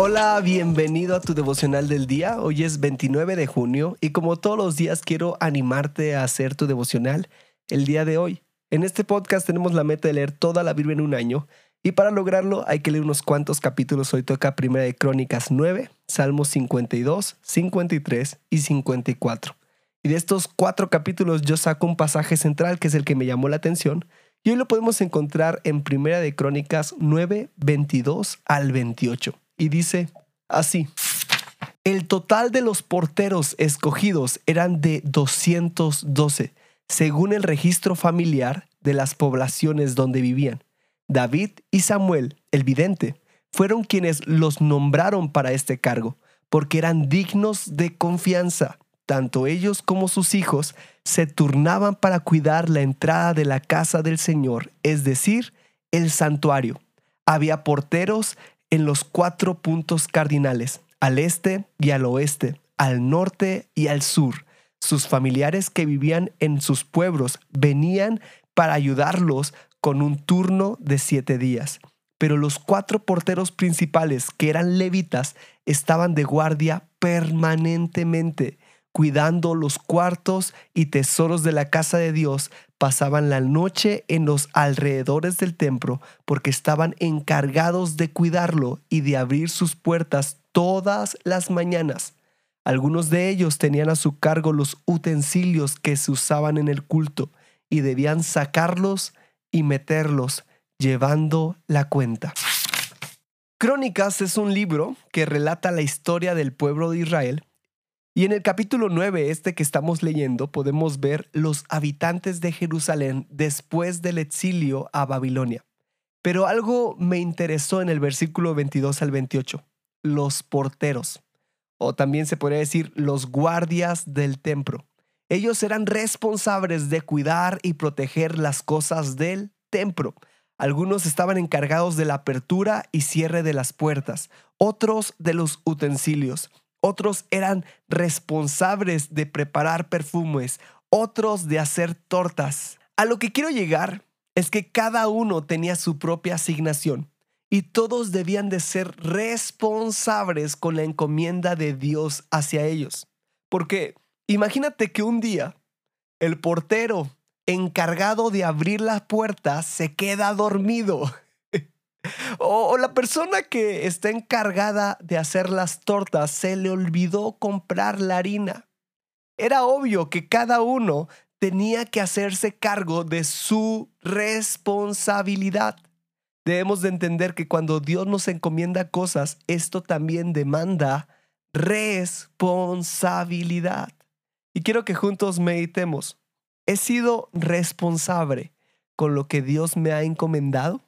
Hola, bienvenido a tu devocional del día. Hoy es 29 de junio y como todos los días quiero animarte a hacer tu devocional el día de hoy. En este podcast tenemos la meta de leer toda la Biblia en un año y para lograrlo hay que leer unos cuantos capítulos. Hoy toca Primera de Crónicas 9, Salmos 52, 53 y 54. Y de estos cuatro capítulos yo saco un pasaje central que es el que me llamó la atención y hoy lo podemos encontrar en Primera de Crónicas 9, 22 al 28 y dice así. El total de los porteros escogidos eran de 212, según el registro familiar de las poblaciones donde vivían. David y Samuel, el vidente, fueron quienes los nombraron para este cargo, porque eran dignos de confianza. Tanto ellos como sus hijos se turnaban para cuidar la entrada de la casa del Señor, es decir, el santuario. Había porteros en los cuatro puntos cardinales, al este y al oeste, al norte y al sur. Sus familiares que vivían en sus pueblos venían para ayudarlos con un turno de siete días. Pero los cuatro porteros principales, que eran levitas, estaban de guardia permanentemente, cuidando los cuartos y tesoros de la casa de Dios pasaban la noche en los alrededores del templo porque estaban encargados de cuidarlo y de abrir sus puertas todas las mañanas. Algunos de ellos tenían a su cargo los utensilios que se usaban en el culto y debían sacarlos y meterlos llevando la cuenta. Crónicas es un libro que relata la historia del pueblo de Israel y en el capítulo 9, este que estamos leyendo, podemos ver los habitantes de Jerusalén después del exilio a Babilonia. Pero algo me interesó en el versículo 22 al 28, los porteros, o también se podría decir los guardias del templo. Ellos eran responsables de cuidar y proteger las cosas del templo. Algunos estaban encargados de la apertura y cierre de las puertas, otros de los utensilios, otros eran responsables de preparar perfumes, otros de hacer tortas. A lo que quiero llegar es que cada uno tenía su propia asignación y todos debían de ser responsables con la encomienda de Dios hacia ellos. Porque imagínate que un día el portero encargado de abrir las puertas se queda dormido o, la persona que está encargada de hacer las tortas se le olvidó comprar la harina. Era obvio que cada uno tenía que hacerse cargo de su responsabilidad. Debemos de entender que cuando Dios nos encomienda cosas, esto también demanda responsabilidad. Y quiero que juntos meditemos. ¿He sido responsable con lo que Dios me ha encomendado?